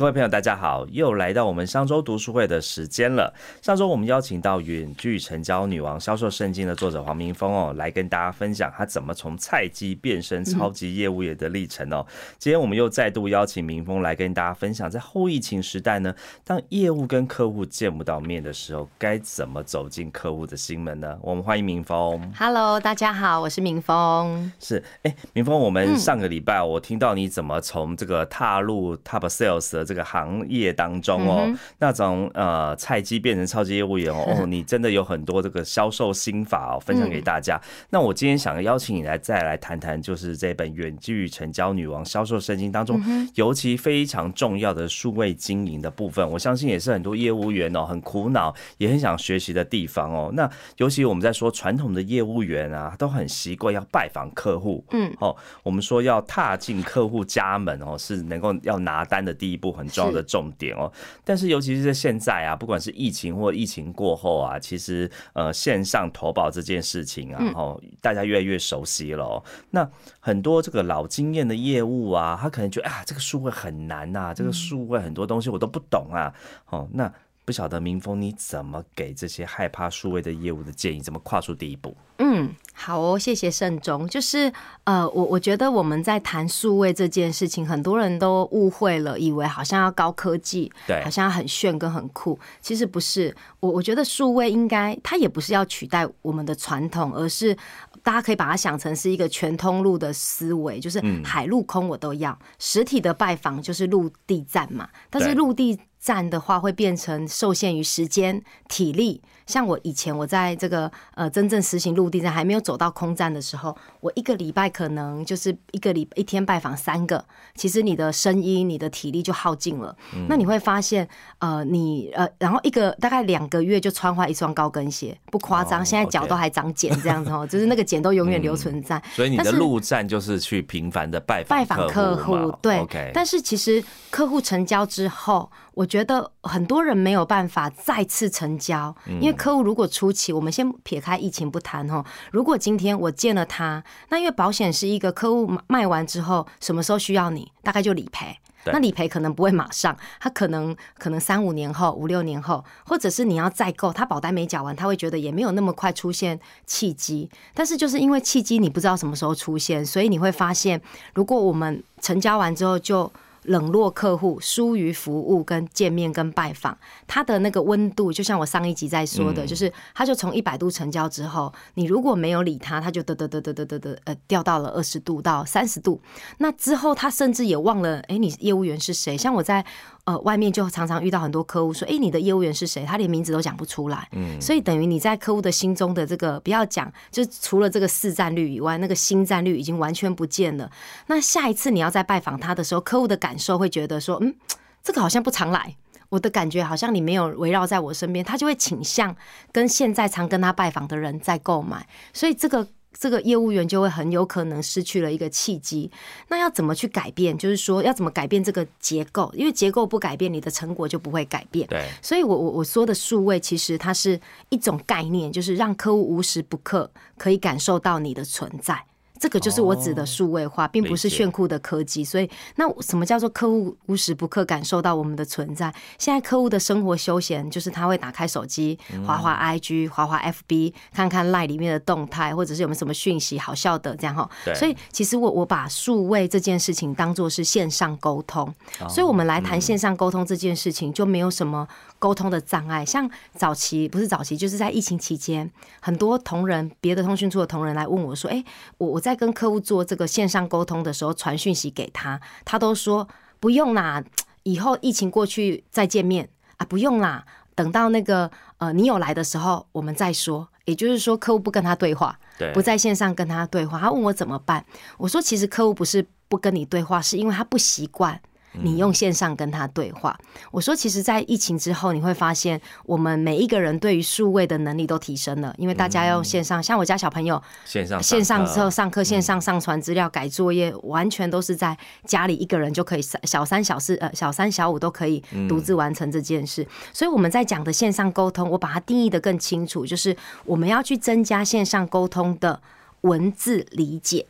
各位朋友，大家好，又来到我们上周读书会的时间了。上周我们邀请到《远距成交女王》销售圣经的作者黄明峰哦，来跟大家分享他怎么从菜鸡变身超级业务员的历程哦。今天我们又再度邀请明峰来跟大家分享，在后疫情时代呢，当业务跟客户见不到面的时候，该怎么走进客户的心门呢？我们欢迎明峰。Hello，大家好，我是明峰。是，哎，明峰，我们上个礼拜我听到你怎么从这个踏入 Top Sales 的。这个行业当中哦，那种呃菜鸡变成超级业务员 哦，你真的有很多这个销售心法哦，分享给大家。那我今天想邀请你来再来谈谈，就是这本《远距成交女王销售圣经》当中，尤其非常重要的数位经营的部分。我相信也是很多业务员哦很苦恼，也很想学习的地方哦。那尤其我们在说传统的业务员啊，都很习惯要拜访客户，嗯，哦，我们说要踏进客户家门哦，是能够要拿单的第一步。很重要的重点哦，但是尤其是在现在啊，不管是疫情或疫情过后啊，其实呃线上投保这件事情啊，哦大家越来越熟悉了。那很多这个老经验的业务啊，他可能觉得啊，这个数位很难呐，这个数位很多东西我都不懂啊。哦，那不晓得民峰你怎么给这些害怕数位的业务的建议？怎么跨出第一步？嗯，好哦，谢谢盛总。就是呃，我我觉得我们在谈数位这件事情，很多人都误会了，以为好像要高科技，对，好像要很炫跟很酷。其实不是，我我觉得数位应该它也不是要取代我们的传统，而是大家可以把它想成是一个全通路的思维，就是海陆空我都要。实体的拜访就是陆地站嘛，但是陆地站的话会变成受限于时间、体力。像我以前我在这个呃真正实行陆地站还没有走到空站的时候，我一个礼拜可能就是一个礼一天拜访三个，其实你的声音、你的体力就耗尽了。那你会发现，呃，你呃，然后一个大概两个月就穿坏一双高跟鞋，不夸张。现在脚都还长茧这样子哦，就是那个茧都永远留存在。所以你的陆站就是去频繁的拜访拜访客户，对。但是其实客户成交之后。我觉得很多人没有办法再次成交，因为客户如果初期，我们先撇开疫情不谈哈。如果今天我见了他，那因为保险是一个客户卖完之后，什么时候需要你，大概就理赔。那理赔可能不会马上，他可能可能三五年后、五六年后，或者是你要再购，他保单没缴完，他会觉得也没有那么快出现契机。但是就是因为契机你不知道什么时候出现，所以你会发现，如果我们成交完之后就。冷落客户，疏于服务跟见面跟拜访，他的那个温度，就像我上一集在说的，就是他就从一百度成交之后，你如果没有理他，他就得得得得得得得呃掉到了二十度到三十度，那之后他甚至也忘了，哎，你业务员是谁？像我在。呃，外面就常常遇到很多客户说：“哎，你的业务员是谁？”他连名字都讲不出来。嗯，所以等于你在客户的心中的这个，不要讲，就除了这个市占率以外，那个新占率已经完全不见了。那下一次你要再拜访他的时候，客户的感受会觉得说：“嗯，这个好像不常来，我的感觉好像你没有围绕在我身边。”他就会倾向跟现在常跟他拜访的人在购买。所以这个。这个业务员就会很有可能失去了一个契机。那要怎么去改变？就是说要怎么改变这个结构？因为结构不改变，你的成果就不会改变。对，所以我我我说的数位，其实它是一种概念，就是让客户无时不刻可以感受到你的存在。这个就是我指的数位化，并不是炫酷的科技。所以，那什么叫做客户无时不刻感受到我们的存在？现在客户的生活休闲就是他会打开手机，滑滑 IG，滑滑 FB，看看 Line 里面的动态，或者是有没有什么讯息好笑的这样哈。所以，其实我我把数位这件事情当做是线上沟通，所以我们来谈线上沟通这件事情就没有什么沟通的障碍。像早期不是早期，就是在疫情期间，很多同仁，别的通讯处的同仁来问我说：“哎，我我在。”在跟客户做这个线上沟通的时候，传讯息给他，他都说不用啦，以后疫情过去再见面啊，不用啦，等到那个呃你有来的时候我们再说。也就是说，客户不跟他对话，不在线上跟他对话，他问我怎么办？我说其实客户不是不跟你对话，是因为他不习惯你用线上跟他对话。我说，其实，在疫情之后，你会发现我们每一个人对于数位的能力都提升了，因为大家要用线上。像我家小朋友，线上线上之后上课，线上上传资料、改作业，完全都是在家里一个人就可以三小三小四呃小三小五都可以独自完成这件事。所以我们在讲的线上沟通，我把它定义的更清楚，就是我们要去增加线上沟通的文字理解。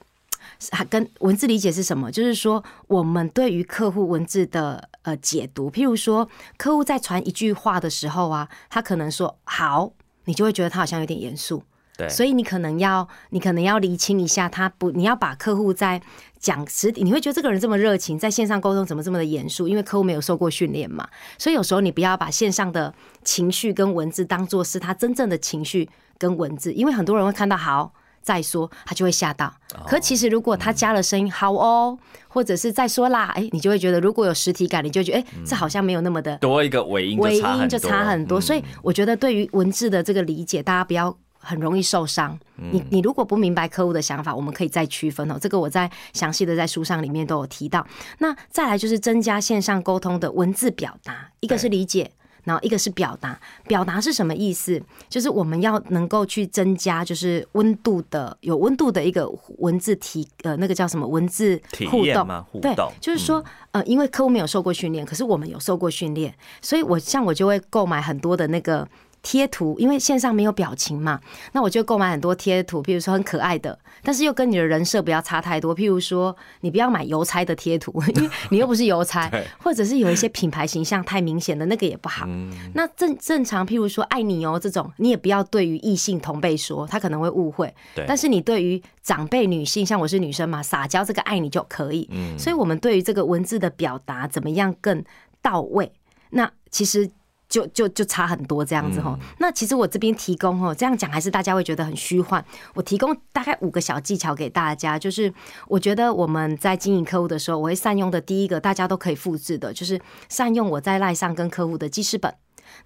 还跟文字理解是什么？就是说，我们对于客户文字的呃解读，譬如说，客户在传一句话的时候啊，他可能说好，你就会觉得他好像有点严肃，对，所以你可能要你可能要厘清一下，他不，你要把客户在讲实体，你会觉得这个人这么热情，在线上沟通怎么这么的严肃？因为客户没有受过训练嘛，所以有时候你不要把线上的情绪跟文字当做是他真正的情绪跟文字，因为很多人会看到好。再说，他就会吓到。可其实，如果他加了声音“好哦”，或者是再说啦，哎，你就会觉得，如果有实体感，你就觉得，哎，这好像没有那么的多一个尾音，尾音就差很多。所以，我觉得对于文字的这个理解，大家不要很容易受伤。你你如果不明白客户的想法，我们可以再区分哦。这个我在详细的在书上里面都有提到。那再来就是增加线上沟通的文字表达，一个是理解。然后一个是表达，表达是什么意思？就是我们要能够去增加，就是温度的有温度的一个文字体，呃，那个叫什么文字互动吗？互动，就是说，呃，因为客户没有受过训练，可是我们有受过训练，所以我像我就会购买很多的那个。贴图，因为线上没有表情嘛，那我就购买很多贴图，比如说很可爱的，但是又跟你的人设不要差太多。譬如说，你不要买邮差的贴图，因为你又不是邮差，或者是有一些品牌形象太明显的那个也不好。那正正常，譬如说爱你哦这种，你也不要对于异性同辈说，他可能会误会。但是你对于长辈女性，像我是女生嘛，撒娇这个爱你就可以。所以我们对于这个文字的表达怎么样更到位？那其实。就就就差很多这样子哈，那其实我这边提供哦，这样讲还是大家会觉得很虚幻。我提供大概五个小技巧给大家，就是我觉得我们在经营客户的时候，我会善用的第一个，大家都可以复制的，就是善用我在赖上跟客户的记事本。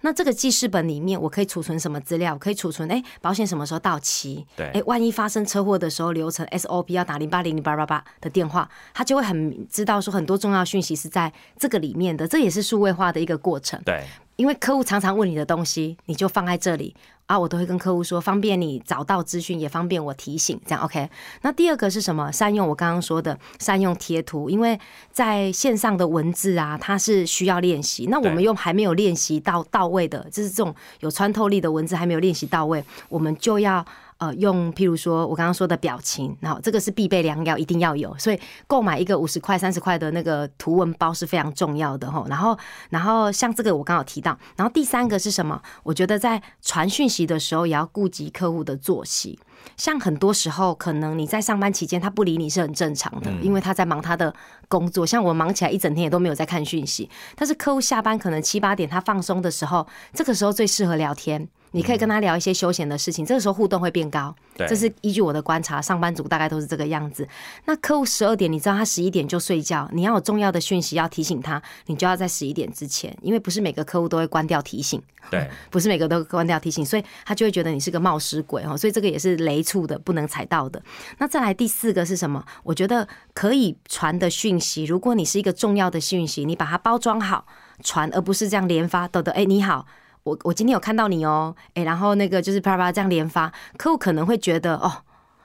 那这个记事本里面，我可以储存什么资料？可以储存哎，保险什么时候到期？对，哎，万一发生车祸的时候，流程 SOP 要打零八零零八八八的电话，他就会很知道说很多重要讯息是在这个里面的。这也是数位化的一个过程。对。因为客户常常问你的东西，你就放在这里啊，我都会跟客户说，方便你找到资讯，也方便我提醒，这样 OK。那第二个是什么？善用我刚刚说的善用贴图，因为在线上的文字啊，它是需要练习。那我们用还没有练习到到位的，就是这种有穿透力的文字还没有练习到位，我们就要。呃，用譬如说我刚刚说的表情，然后这个是必备良药，一定要有。所以购买一个五十块、三十块的那个图文包是非常重要的吼。然后，然后像这个我刚好提到，然后第三个是什么？我觉得在传讯息的时候也要顾及客户的作息。像很多时候，可能你在上班期间他不理你是很正常的，因为他在忙他的工作。像我忙起来一整天也都没有在看讯息，但是客户下班可能七八点他放松的时候，这个时候最适合聊天。你可以跟他聊一些休闲的事情，这个时候互动会变高。这是依据我的观察，上班族大概都是这个样子。那客户十二点，你知道他十一点就睡觉，你要有重要的讯息要提醒他，你就要在十一点之前，因为不是每个客户都会关掉提醒。对，不是每个都关掉提醒，所以他就会觉得你是个冒失鬼哦。所以这个也是雷处的，不能踩到的。那再来第四个是什么？我觉得可以传的讯息，如果你是一个重要的讯息，你把它包装好传，而不是这样连发。豆豆，哎，你好。我我今天有看到你哦，哎，然后那个就是啪啪这样连发，客户可能会觉得哦，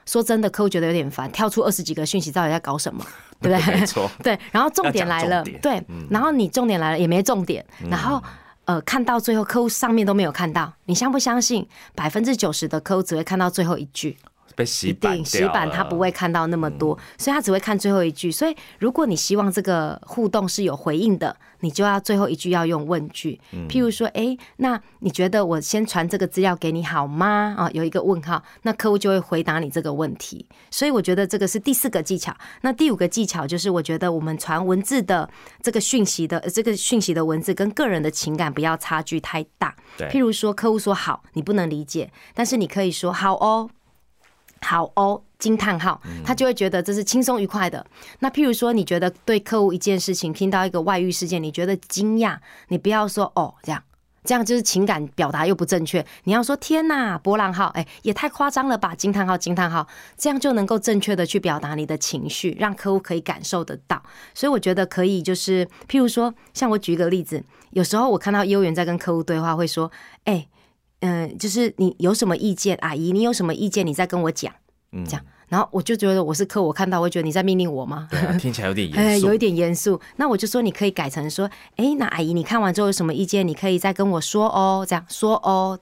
说真的，客户觉得有点烦，跳出二十几个讯息，到底在搞什么，对不对？没错，对。然后重点来了，对，然后你重点来了也没重点，然后呃，看到最后客户上面都没有看到，你相不相信？百分之九十的客户只会看到最后一句。被洗版洗版他不会看到那么多，所以他只会看最后一句。所以如果你希望这个互动是有回应的，你就要最后一句要用问句。譬如说，哎，那你觉得我先传这个资料给你好吗？啊，有一个问号，那客户就会回答你这个问题。所以我觉得这个是第四个技巧。那第五个技巧就是，我觉得我们传文字的这个讯息的这个讯息的文字跟个人的情感不要差距太大。譬如说，客户说好，你不能理解，但是你可以说好哦。好哦，惊叹号，他就会觉得这是轻松愉快的。那譬如说，你觉得对客户一件事情，听到一个外遇事件，你觉得惊讶，你不要说哦这样，这样就是情感表达又不正确。你要说天呐，波浪号，哎，也太夸张了吧！惊叹号，惊叹号，这样就能够正确的去表达你的情绪，让客户可以感受得到。所以我觉得可以，就是譬如说，像我举一个例子，有时候我看到业务员在跟客户对话，会说，哎，嗯，就是你有什么意见，阿姨，你有什么意见，你再跟我讲，这样。然后我就觉得我是客，我看到我会觉得你在命令我吗？对，听起来有点 严肃，有一点严肃。那我就说你可以改成说，哎，那阿姨你看完之后有什么意见，你可以再跟我说哦，这样说哦。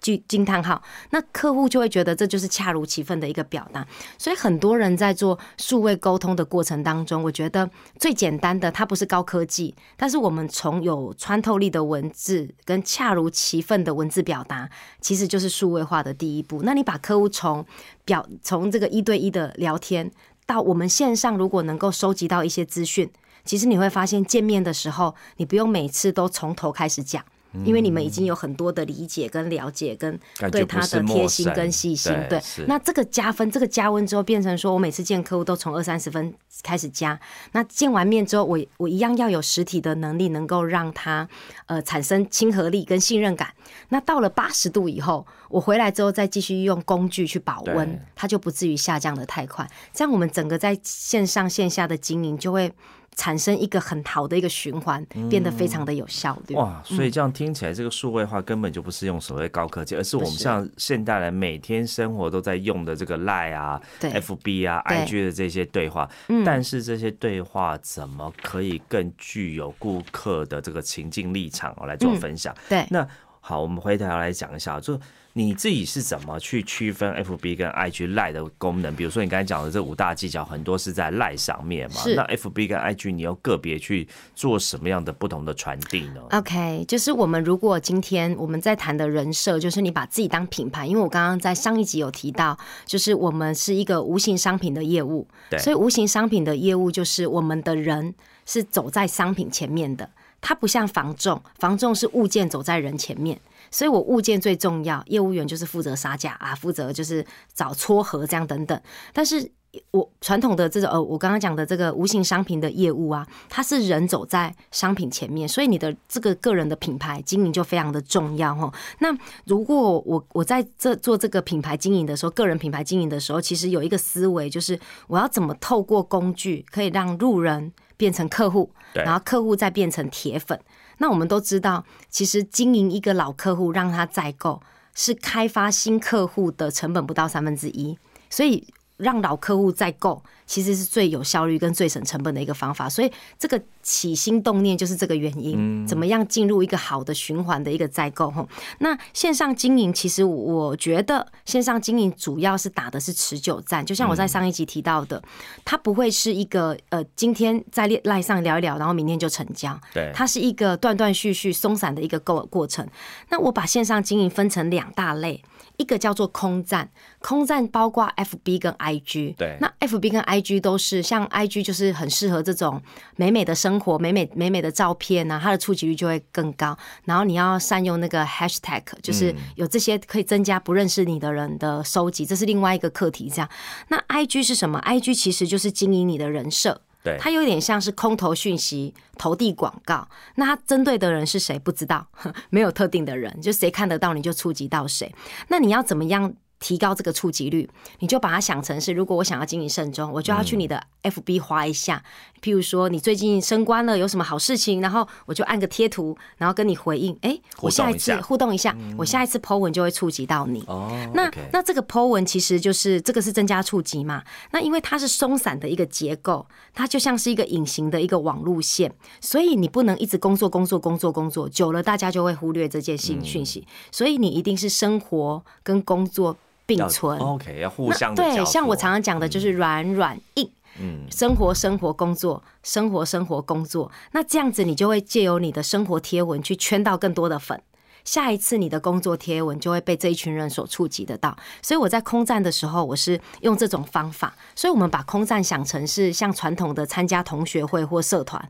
句惊叹号，那客户就会觉得这就是恰如其分的一个表达。所以很多人在做数位沟通的过程当中，我觉得最简单的，它不是高科技，但是我们从有穿透力的文字跟恰如其分的文字表达，其实就是数位化的第一步。那你把客户从表从这个一对一的聊天，到我们线上，如果能够收集到一些资讯，其实你会发现见面的时候，你不用每次都从头开始讲。因为你们已经有很多的理解跟了解，跟对他的贴心跟细心，对，那这个加分，这个加温之后，变成说我每次见客户都从二三十分开始加。那见完面之后，我我一样要有实体的能力，能够让他呃产生亲和力跟信任感。那到了八十度以后，我回来之后再继续用工具去保温，它就不至于下降的太快。这样我们整个在线上线下的经营就会。产生一个很好的一个循环，变得非常的有效率。哇，所以这样听起来，这个数位化根本就不是用所谓高科技，而是我们像现代人每天生活都在用的这个 Line 啊、FB 啊、IG 的这些对话。但是这些对话怎么可以更具有顾客的这个情境立场来做分享？对，那好，我们回头来讲一下，就。你自己是怎么去区分 FB 跟 IG 赖的功能？比如说你刚才讲的这五大技巧，很多是在赖上面嘛。那 FB 跟 IG 你要个别去做什么样的不同的传递呢？OK，就是我们如果今天我们在谈的人设，就是你把自己当品牌，因为我刚刚在上一集有提到，就是我们是一个无形商品的业务，对，所以无形商品的业务就是我们的人是走在商品前面的，它不像房仲，房仲是物件走在人前面。所以我物件最重要，业务员就是负责杀价啊，负责就是找撮合这样等等。但是我传统的这种呃，我刚刚讲的这个无形商品的业务啊，它是人走在商品前面，所以你的这个个人的品牌经营就非常的重要哈。那如果我我在这做这个品牌经营的时候，个人品牌经营的时候，其实有一个思维就是我要怎么透过工具可以让路人变成客户，然后客户再变成铁粉。那我们都知道，其实经营一个老客户，让他再购，是开发新客户的成本不到三分之一，所以。让老客户再购，其实是最有效率跟最省成本的一个方法。所以这个起心动念就是这个原因。怎么样进入一个好的循环的一个再购？吼，那线上经营其实我觉得线上经营主要是打的是持久战。就像我在上一集提到的，它不会是一个呃今天在赖上聊一聊，然后明天就成交。对，它是一个断断续续、松散的一个购过程。那我把线上经营分成两大类。一个叫做空战，空战包括 F B 跟 I G。对，那 F B 跟 I G 都是像 I G 就是很适合这种美美的生活、美美美美的照片啊，它的触及率就会更高。然后你要善用那个 Hashtag，就是有这些可以增加不认识你的人的收集，这是另外一个课题。这样，那 I G 是什么？I G 其实就是经营你的人设。对，它有点像是空投讯息、投递广告。那它针对的人是谁？不知道，没有特定的人，就谁看得到你就触及到谁。那你要怎么样？提高这个触及率，你就把它想成是，如果我想要经营慎重，我就要去你的 FB 划一下，譬如说你最近升官了，有什么好事情，然后我就按个贴图，然后跟你回应，哎，我下一次互动一下，我下一次 Po 文就会触及到你。哦，那那这个 Po 文其实就是这个是增加触及嘛？那因为它是松散的一个结构，它就像是一个隐形的一个网路线，所以你不能一直工作工作工作工作，久了大家就会忽略这件信讯息，所以你一定是生活跟工作。并存，OK，要互相对，像我常常讲的就是软软硬，嗯，生活生活工作，生活生活工作，那这样子你就会借由你的生活贴文去圈到更多的粉，下一次你的工作贴文就会被这一群人所触及得到。所以我在空战的时候，我是用这种方法，所以我们把空战想成是像传统的参加同学会或社团，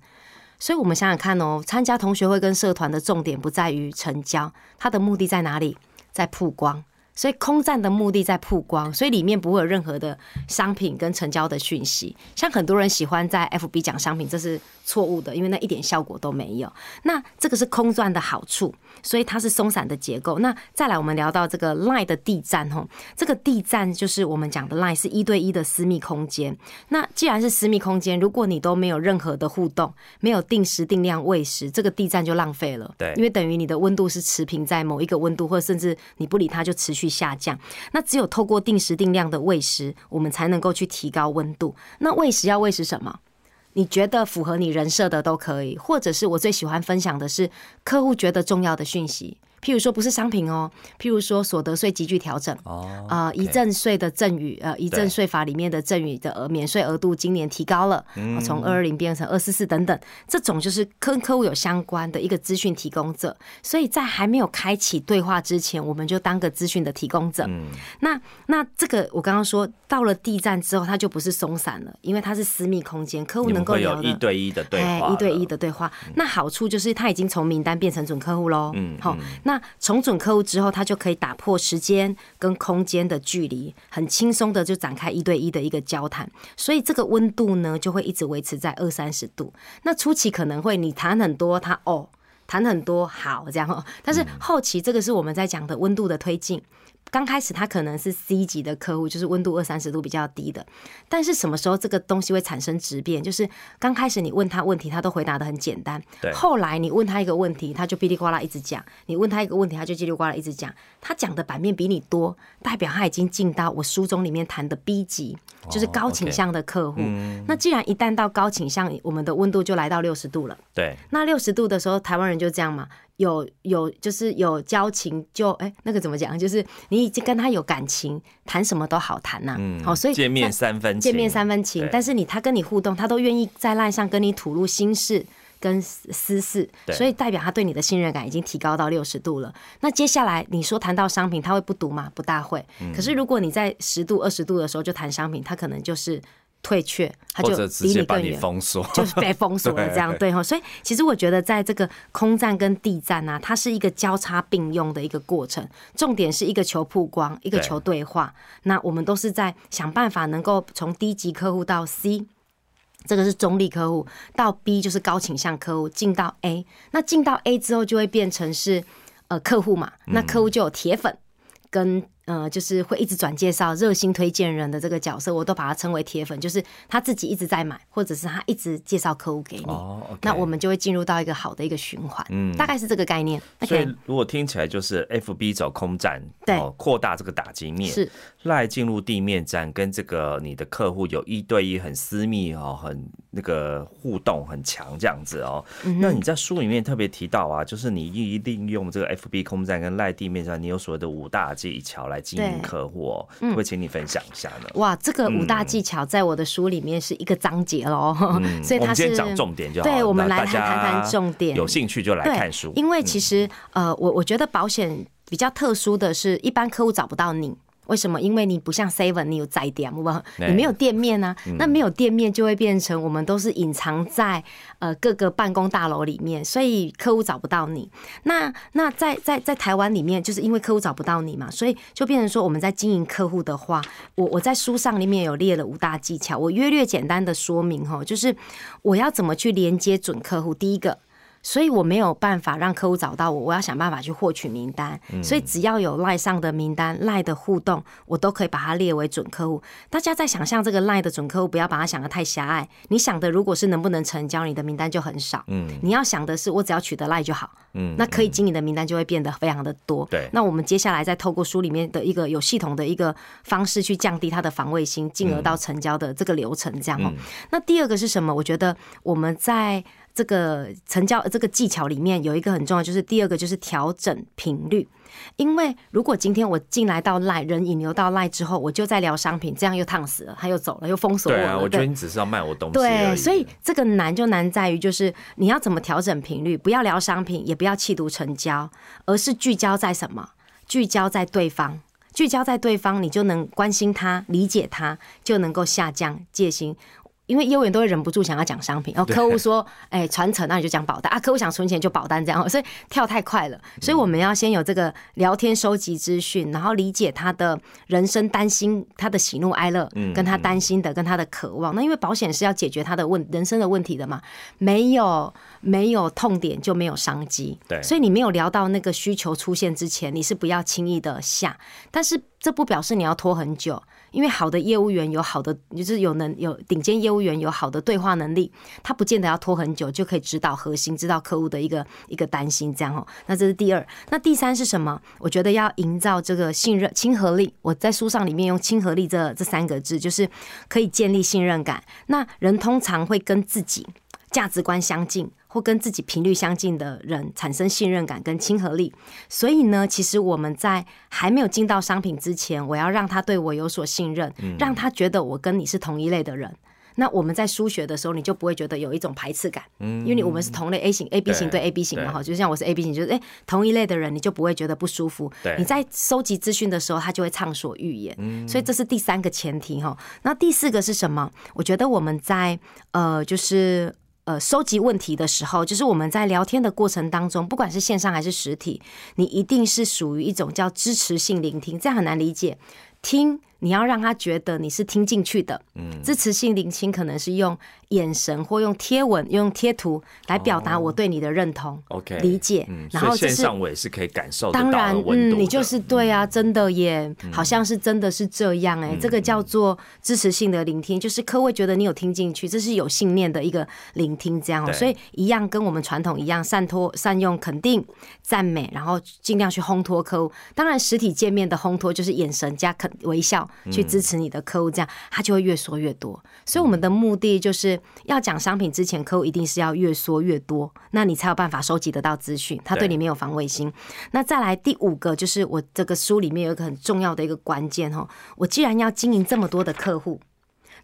所以我们想想看哦，参加同学会跟社团的重点不在于成交，它的目的在哪里？在曝光。所以空战的目的在曝光，所以里面不会有任何的商品跟成交的讯息。像很多人喜欢在 FB 讲商品，这是错误的，因为那一点效果都没有。那这个是空转的好处，所以它是松散的结构。那再来，我们聊到这个 Line 的地站吼，这个地站就是我们讲的 Line 是一对一的私密空间。那既然是私密空间，如果你都没有任何的互动，没有定时定量喂食，这个地站就浪费了。对，因为等于你的温度是持平在某一个温度，或者甚至你不理它就持续。去下降，那只有透过定时定量的喂食，我们才能够去提高温度。那喂食要喂食什么？你觉得符合你人设的都可以，或者是我最喜欢分享的是客户觉得重要的讯息。譬如说不是商品哦，譬如说所得税急剧调整哦，啊，遗赠税的赠与，呃，遗赠税法里面的赠与的额免税额度今年提高了，从二二零变成二四四等等，这种就是跟客户有相关的一个资讯提供者，所以在还没有开启对话之前，我们就当个资讯的提供者。那那这个我刚刚说到了地站之后，它就不是松散了，因为它是私密空间，客户能够有一对一的对话，一对一的对话。那好处就是他已经从名单变成准客户喽。嗯，好，那从准客户之后，他就可以打破时间跟空间的距离，很轻松的就展开一对一的一个交谈，所以这个温度呢就会一直维持在二三十度。那初期可能会你谈很多，他哦谈很多好这样，但是后期这个是我们在讲的温度的推进。刚开始他可能是 C 级的客户，就是温度二三十度比较低的。但是什么时候这个东西会产生质变？就是刚开始你问他问题，他都回答的很简单。对。后来你问他一个问题，他就哔哩呱啦一直讲；你问他一个问题，他就叽里呱啦一直讲。他讲的版面比你多，代表他已经进到我书中里面谈的 B 级，就是高倾向的客户。那既然一旦到高倾向，我们的温度就来到六十度了。对。那六十度的时候，台湾人就这样嘛。有有就是有交情，就哎那个怎么讲？就是你已经跟他有感情，谈什么都好谈呐。嗯，好，所以见面三分见面三分情，但是你他跟你互动，他都愿意在赖上跟你吐露心事跟私事，所以代表他对你的信任感已经提高到六十度了。那接下来你说谈到商品，他会不读吗？不大会。可是如果你在十度二十度的时候就谈商品，他可能就是。退却，他就离你更远，就是被封锁了 这样对哈。所以其实我觉得，在这个空战跟地战啊，它是一个交叉并用的一个过程。重点是一个求曝光，一个求对话。那我们都是在想办法能够从低级客户到 C，这个是中立客户，到 B 就是高倾向客户，进到 A。那进到 A 之后，就会变成是呃客户嘛。那客户就有铁粉跟。呃，就是会一直转介绍、热心推荐人的这个角色，我都把它称为铁粉，就是他自己一直在买，或者是他一直介绍客户给你。哦，那我们就会进入到一个好的一个循环，嗯，大概是这个概念。所以如果听起来就是 F B 走空战，对，扩大这个打击面，是赖进入地面战，跟这个你的客户有一对一很私密哦，很那个互动很强这样子哦。那你在书里面特别提到啊，就是你一定用这个 F B 空战跟赖地面战，你有所谓的五大技巧来。经营客户，会不会请你分享一下呢？哇，这个五大技巧在我的书里面是一个章节喽，所以它是讲重点就好。对，我们来谈谈重点，有兴趣就来看书。因为其实呃，我我觉得保险比较特殊的是，一般客户找不到你。为什么？因为你不像 Seven，你有在店，不？你没有店面呢？那没有店面就会变成我们都是隐藏在呃各个办公大楼里面，所以客户找不到你。那那在在在台湾里面，就是因为客户找不到你嘛，所以就变成说我们在经营客户的话，我我在书上里面有列了五大技巧，我约略简单的说明哈，就是我要怎么去连接准客户。第一个。所以我没有办法让客户找到我，我要想办法去获取名单。所以只要有赖上的名单、赖的互动，我都可以把它列为准客户。大家在想象这个赖的准客户，不要把它想的太狭隘。你想的如果是能不能成交，你的名单就很少。嗯，你要想的是我只要取得赖就好。嗯，那可以经营的名单就会变得非常的多。对，那我们接下来再透过书里面的一个有系统的一个方式去降低它的防卫心，进而到成交的这个流程这样哦。那第二个是什么？我觉得我们在。这个成交这个技巧里面有一个很重要，就是第二个就是调整频率。因为如果今天我进来到赖人引流到赖之后，我就在聊商品，这样又烫死了，他又走了，又封锁我。对啊，我觉得你只是要卖我东西。对，所以这个难就难在于，就是你要怎么调整频率，不要聊商品，也不要气度成交，而是聚焦在什么？聚焦在对方，聚焦在对方，你就能关心他、理解他，就能够下降戒心。因为业务员都会忍不住想要讲商品，然后客户说，哎，传承，那你就讲保单啊，客户想存钱就保单这样，所以跳太快了，所以我们要先有这个聊天收集资讯，然后理解他的人生担心，他的喜怒哀乐，跟他担心的，跟他的渴望。那因为保险是要解决他的问人生的问题的嘛，没有没有痛点就没有商机，对，所以你没有聊到那个需求出现之前，你是不要轻易的下，但是这不表示你要拖很久。因为好的业务员有好的，就是有能有顶尖业务员有好的对话能力，他不见得要拖很久就可以指导核心，知道客户的一个一个担心，这样哦。那这是第二，那第三是什么？我觉得要营造这个信任、亲和力。我在书上里面用亲和力这这三个字，就是可以建立信任感。那人通常会跟自己价值观相近。或跟自己频率相近的人产生信任感跟亲和力，所以呢，其实我们在还没有进到商品之前，我要让他对我有所信任，让他觉得我跟你是同一类的人。那我们在输血的时候，你就不会觉得有一种排斥感，因为你我们是同类 A 型 A B 型对 A B 型嘛哈，就像我是 A B 型，就是哎同一类的人，你就不会觉得不舒服。你在收集资讯的时候，他就会畅所欲言。所以这是第三个前提哈。那第四个是什么？我觉得我们在呃就是。呃，收集问题的时候，就是我们在聊天的过程当中，不管是线上还是实体，你一定是属于一种叫支持性聆听，这样很难理解。听。你要让他觉得你是听进去的，嗯，支持性聆听可能是用眼神或用贴文、用贴图来表达我对你的认同，OK，理解。然后线上我也是可以感受当然，嗯，你就是对啊，真的耶好像是真的是这样哎，这个叫做支持性的聆听，就是客户觉得你有听进去，这是有信念的一个聆听，这样。所以一样跟我们传统一样，善托善用肯定赞美，然后尽量去烘托客户。当然，实体见面的烘托就是眼神加肯微笑。去支持你的客户，这样他就会越说越多。所以我们的目的就是要讲商品之前，客户一定是要越说越多，那你才有办法收集得到资讯，他对你没有防卫心。那再来第五个，就是我这个书里面有一个很重要的一个关键哈，我既然要经营这么多的客户。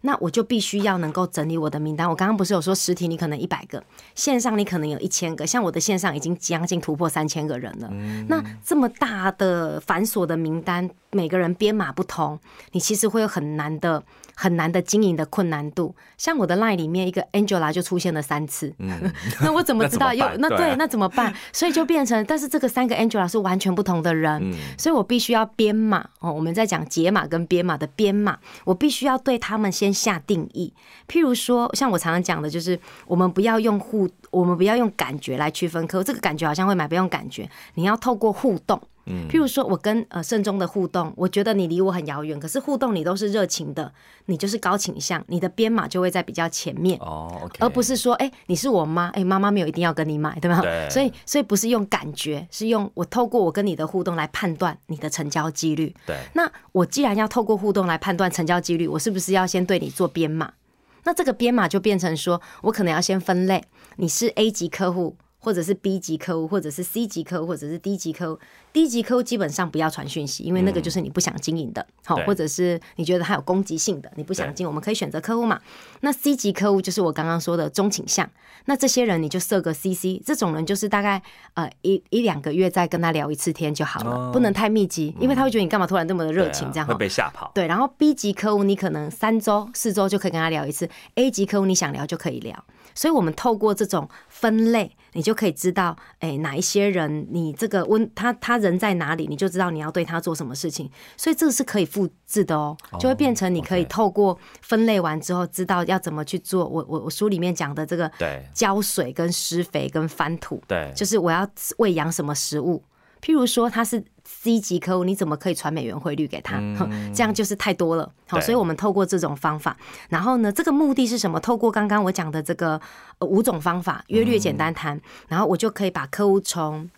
那我就必须要能够整理我的名单。我刚刚不是有说实体你可能一百个，线上你可能有一千个，像我的线上已经将近突破三千个人了。那这么大的繁琐的名单，每个人编码不同，你其实会有很难的。很难的经营的困难度，像我的 line 里面一个 Angela 就出现了三次，那我怎么知道？又那对，那怎么办？所以就变成，但是这个三个 Angela 是完全不同的人，所以我必须要编码哦。我们在讲解码跟编码的编码，我必须要对他们先下定义。譬如说，像我常常讲的，就是我们不要用互，我们不要用感觉来区分客户，这个感觉好像会买，不用感觉，你要透过互动。譬如说，我跟呃慎中的互动，我觉得你离我很遥远，可是互动你都是热情的，你就是高倾向，你的编码就会在比较前面哦，而不是说，哎，你是我妈，哎，妈妈没有一定要跟你买，对吗？所以，所以不是用感觉，是用我透过我跟你的互动来判断你的成交几率。对，那我既然要透过互动来判断成交几率，我是不是要先对你做编码？那这个编码就变成说我可能要先分类，你是 A 级客户。或者是 B 级客户，或者是 C 级客户，或者是 D 级客户。D 级客户基本上不要传讯息，因为那个就是你不想经营的，好，或者是你觉得它有攻击性的，你不想进，我们可以选择客户嘛。那 C 级客户就是我刚刚说的中倾向，那这些人你就设个 CC，这种人就是大概呃一一两个月再跟他聊一次天就好了，不能太密集，因为他会觉得你干嘛突然这么的热情，这样会被吓跑。对，然后 B 级客户你可能三周四周就可以跟他聊一次，A 级客户你想聊就可以聊。所以，我们透过这种分类，你就可以知道，哎，哪一些人，你这个温他他人在哪里，你就知道你要对他做什么事情。所以，这个是可以复制的哦，就会变成你可以透过分类完之后，知道要怎么去做。我我我书里面讲的这个，对，浇水跟施肥跟翻土，对，就是我要喂养什么食物。譬如说他是 C 级客户，你怎么可以传美元汇率给他？这样就是太多了。好，所以我们透过这种方法，然后呢，这个目的是什么？透过刚刚我讲的这个五种方法，约略简单谈，然后我就可以把客户从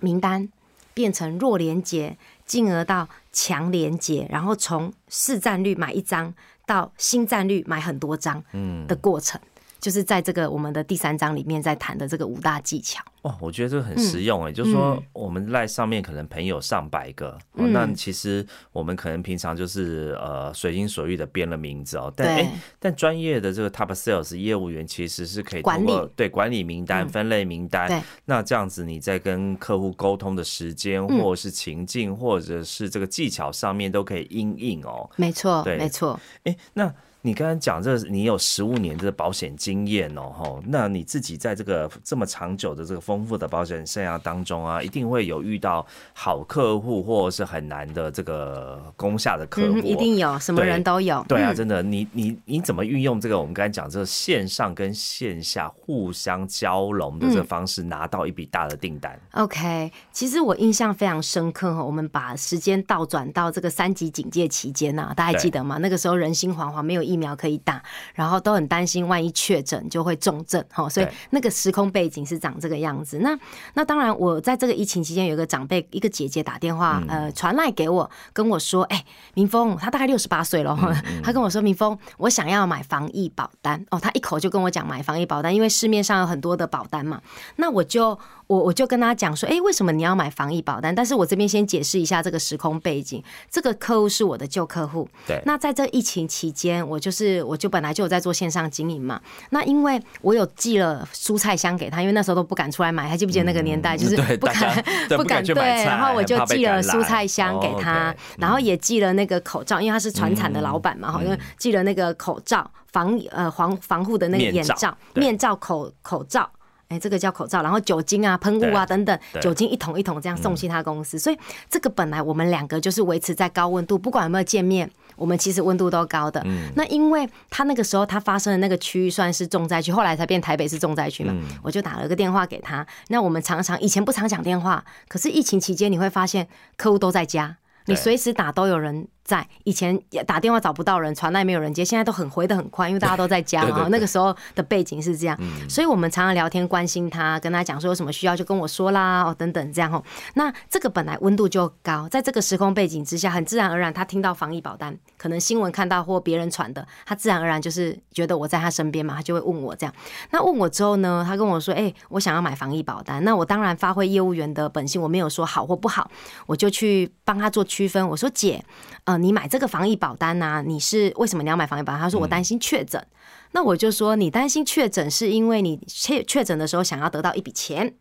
名单变成弱连接，进而到强连接，然后从市占率买一张到新占率买很多张的过程，就是在这个我们的第三章里面在谈的这个五大技巧。哇，我觉得这个很实用哎，就是说我们赖上面可能朋友上百个，那其实我们可能平常就是呃随心所欲的编了名字哦，但哎，但专业的这个 top sales 业务员其实是可以管理对管理名单、分类名单，那这样子你在跟客户沟通的时间，或者是情境，或者是这个技巧上面都可以应应哦。没错，对，没错。哎，那。你刚才讲这，你有十五年的保险经验哦，吼，那你自己在这个这么长久的这个丰富的保险生涯当中啊，一定会有遇到好客户或者是很难的这个攻下的客户，一定有，什么人都有。对啊，真的，你你你怎么运用这个我们刚才讲这个线上跟线下互相交融的这个方式，拿到一笔大的订单？OK，其实我印象非常深刻哈，我们把时间倒转到这个三级警戒期间呐，大家还记得吗？那个时候人心惶惶，没有疫。疫苗可以打，然后都很担心，万一确诊就会重症哈，所以那个时空背景是长这个样子。那那当然，我在这个疫情期间，有一个长辈，一个姐姐打电话，呃，传来给我，跟我说，哎，明峰，他大概六十八岁了，他跟我说，明峰，我想要买防疫保单哦，他一口就跟我讲买防疫保单，因为市面上有很多的保单嘛，那我就。我我就跟他讲说，哎，为什么你要买防疫保单？但是我这边先解释一下这个时空背景。这个客户是我的旧客户。对。那在这疫情期间，我就是我就本来就有在做线上经营嘛。那因为我有寄了蔬菜箱给他，因为那时候都不敢出来买，还记不记得那个年代？就是不敢不敢对。然后我就寄了蔬菜箱给他，然后也寄了那个口罩，因为他是船产的老板嘛，好像寄了那个口罩防呃防防护的那个眼罩、面罩、口口罩。哎，这个叫口罩，然后酒精啊、喷雾啊等等，酒精一桶一桶这样送去他公司。所以这个本来我们两个就是维持在高温度，不管有没有见面，我们其实温度都高的。那因为他那个时候他发生的那个区域算是重灾区，后来才变台北是重灾区嘛，我就打了个电话给他。那我们常常以前不常讲电话，可是疫情期间你会发现客户都在家，你随时打都有人。在以前也打电话找不到人，传来没有人接，现在都很回的很快，因为大家都在家嘛。那个时候的背景是这样，所以我们常常聊天，关心他，跟他讲说有什么需要就跟我说啦，哦等等这样哦。那这个本来温度就高，在这个时空背景之下，很自然而然，他听到防疫保单，可能新闻看到或别人传的，他自然而然就是觉得我在他身边嘛，他就会问我这样。那问我之后呢，他跟我说，哎，我想要买防疫保单。那我当然发挥业务员的本性，我没有说好或不好，我就去帮他做区分。我说姐。呃，你买这个防疫保单呢？你是为什么你要买防疫保单？他说我担心确诊。那我就说你担心确诊是因为你确确诊的时候想要得到一笔钱。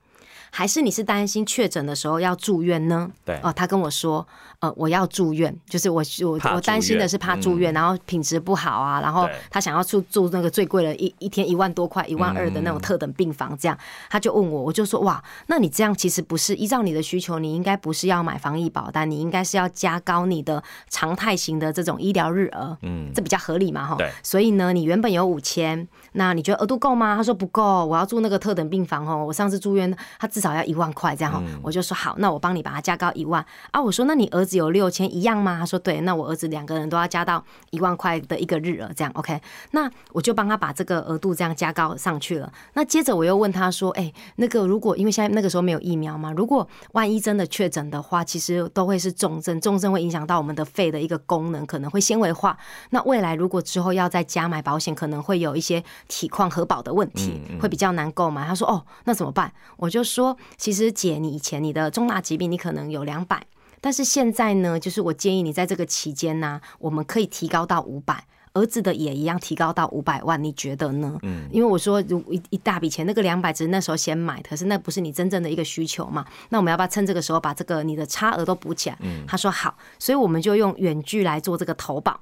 还是你是担心确诊的时候要住院呢？对哦，他跟我说，呃，我要住院，就是我我我担心的是怕住院，然后品质不好啊，然后他想要住住那个最贵的，一一天一万多块，一万二的那种特等病房，这样他就问我，我就说哇，那你这样其实不是依照你的需求，你应该不是要买防疫保单，你应该是要加高你的常态型的这种医疗日额，嗯，这比较合理嘛哈。对，所以呢，你原本有五千，那你觉得额度够吗？他说不够，我要住那个特等病房哦，我上次住院他至少要一万块这样哈，我就说好，那我帮你把它加高一万啊。我说那你儿子有六千一样吗？他说对，那我儿子两个人都要加到一万块的一个日额这样 OK。那我就帮他把这个额度这样加高上去了。那接着我又问他说，哎，那个如果因为现在那个时候没有疫苗嘛，如果万一真的确诊的话，其实都会是重症，重症会影响到我们的肺的一个功能，可能会纤维化。那未来如果之后要再加买保险，可能会有一些体况核保的问题，会比较难购买。他说哦，那怎么办？我就说其实。其实姐，你以前你的重大疾病你可能有两百，但是现在呢，就是我建议你在这个期间呢，我们可以提高到五百，儿子的也一样提高到五百万，你觉得呢？嗯，因为我说如一一大笔钱，那个两百只是那时候先买，可是那不是你真正的一个需求嘛？那我们要不要趁这个时候把这个你的差额都补起来？嗯，他说好，所以我们就用远距来做这个投保。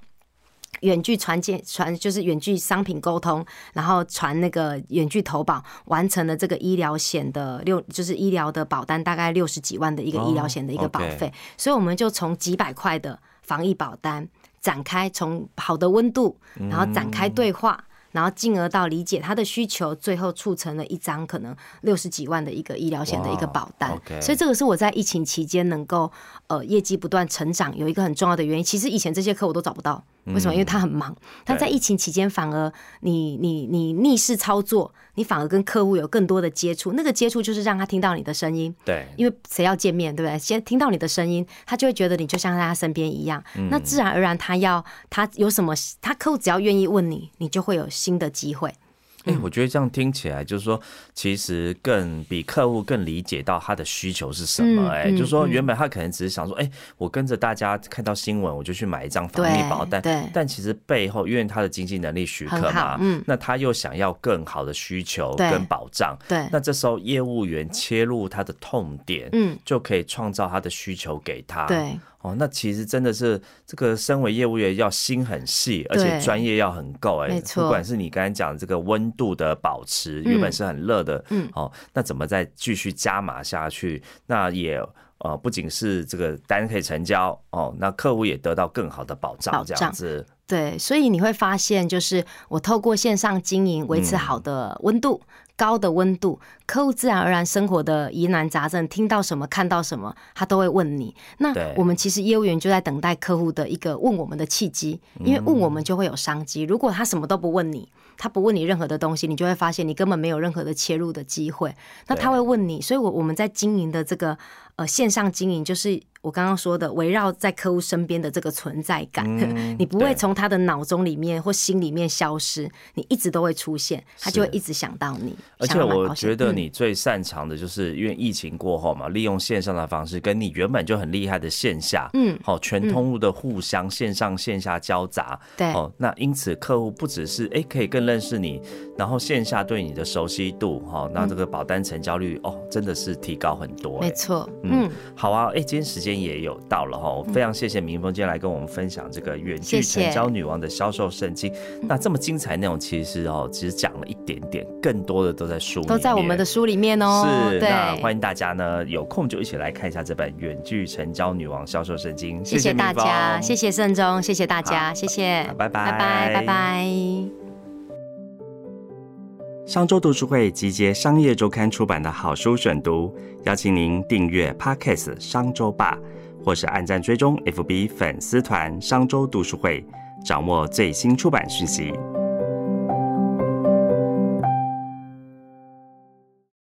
远距传件传就是远距商品沟通，然后传那个远距投保，完成了这个医疗险的六，就是医疗的保单，大概六十几万的一个医疗险的一个保费，所以我们就从几百块的防疫保单展开，从好的温度，然后展开对话。然后进而到理解他的需求，最后促成了一张可能六十几万的一个医疗险的一个保单。所以这个是我在疫情期间能够呃业绩不断成长有一个很重要的原因。其实以前这些客我都找不到，为什么？因为他很忙。他在疫情期间反而你你你逆势操作。你反而跟客户有更多的接触，那个接触就是让他听到你的声音。对，因为谁要见面，对不对？先听到你的声音，他就会觉得你就像在他身边一样。那自然而然，他要他有什么，他客户只要愿意问你，你就会有新的机会。哎，我觉得这样听起来就是说，其实更比客户更理解到他的需求是什么。哎，就是说，原本他可能只是想说，哎，我跟着大家看到新闻，我就去买一张防疫保单。对。但其实背后，因为他的经济能力许可嘛，嗯，那他又想要更好的需求跟保障。对。那这时候业务员切入他的痛点，嗯，就可以创造他的需求给他。对。哦，那其实真的是这个身为业务员要心很细，而且专业要很够哎。没错，不管是你刚才讲这个温度的保持，原本是很热的，嗯，哦，那怎么再继续加码下去？那也呃，不仅是这个单可以成交哦，那客户也得到更好的保障，这样子。对，所以你会发现，就是我透过线上经营，维持好的温度。高的温度，客户自然而然生活的疑难杂症，听到什么看到什么，他都会问你。那我们其实业务员就在等待客户的一个问我们的契机，因为问我们就会有商机。如果他什么都不问你，他不问你任何的东西，你就会发现你根本没有任何的切入的机会。那他会问你，所以我我们在经营的这个呃线上经营就是。我刚刚说的围绕在客户身边的这个存在感，你不会从他的脑中里面或心里面消失，你一直都会出现，他就会一直想到你。而且我觉得你最擅长的就是因为疫情过后嘛，利用线上的方式跟你原本就很厉害的线下，嗯，好全通路的互相线上线下交杂，对，哦，那因此客户不只是哎可以更认识你，然后线下对你的熟悉度，哈，那这个保单成交率哦真的是提高很多。没错，嗯，好啊，哎，今天时间。也有到了哈，非常谢谢明峰今天来跟我们分享这个远距成交女王的销售圣经。那这么精彩内容，其实哦，只是讲了一点点，更多的都在书，都在我们的书里面哦。是，那欢迎大家呢有空就一起来看一下这本远距成交女王销售圣经。谢谢大家，谢谢盛忠，谢谢大家，谢谢，拜拜，拜拜，拜拜。商周读书会集结商业周刊出版的好书选读，邀请您订阅 Podcast 商周吧，或是按赞追踪 FB 粉丝团商周读书会，掌握最新出版讯息。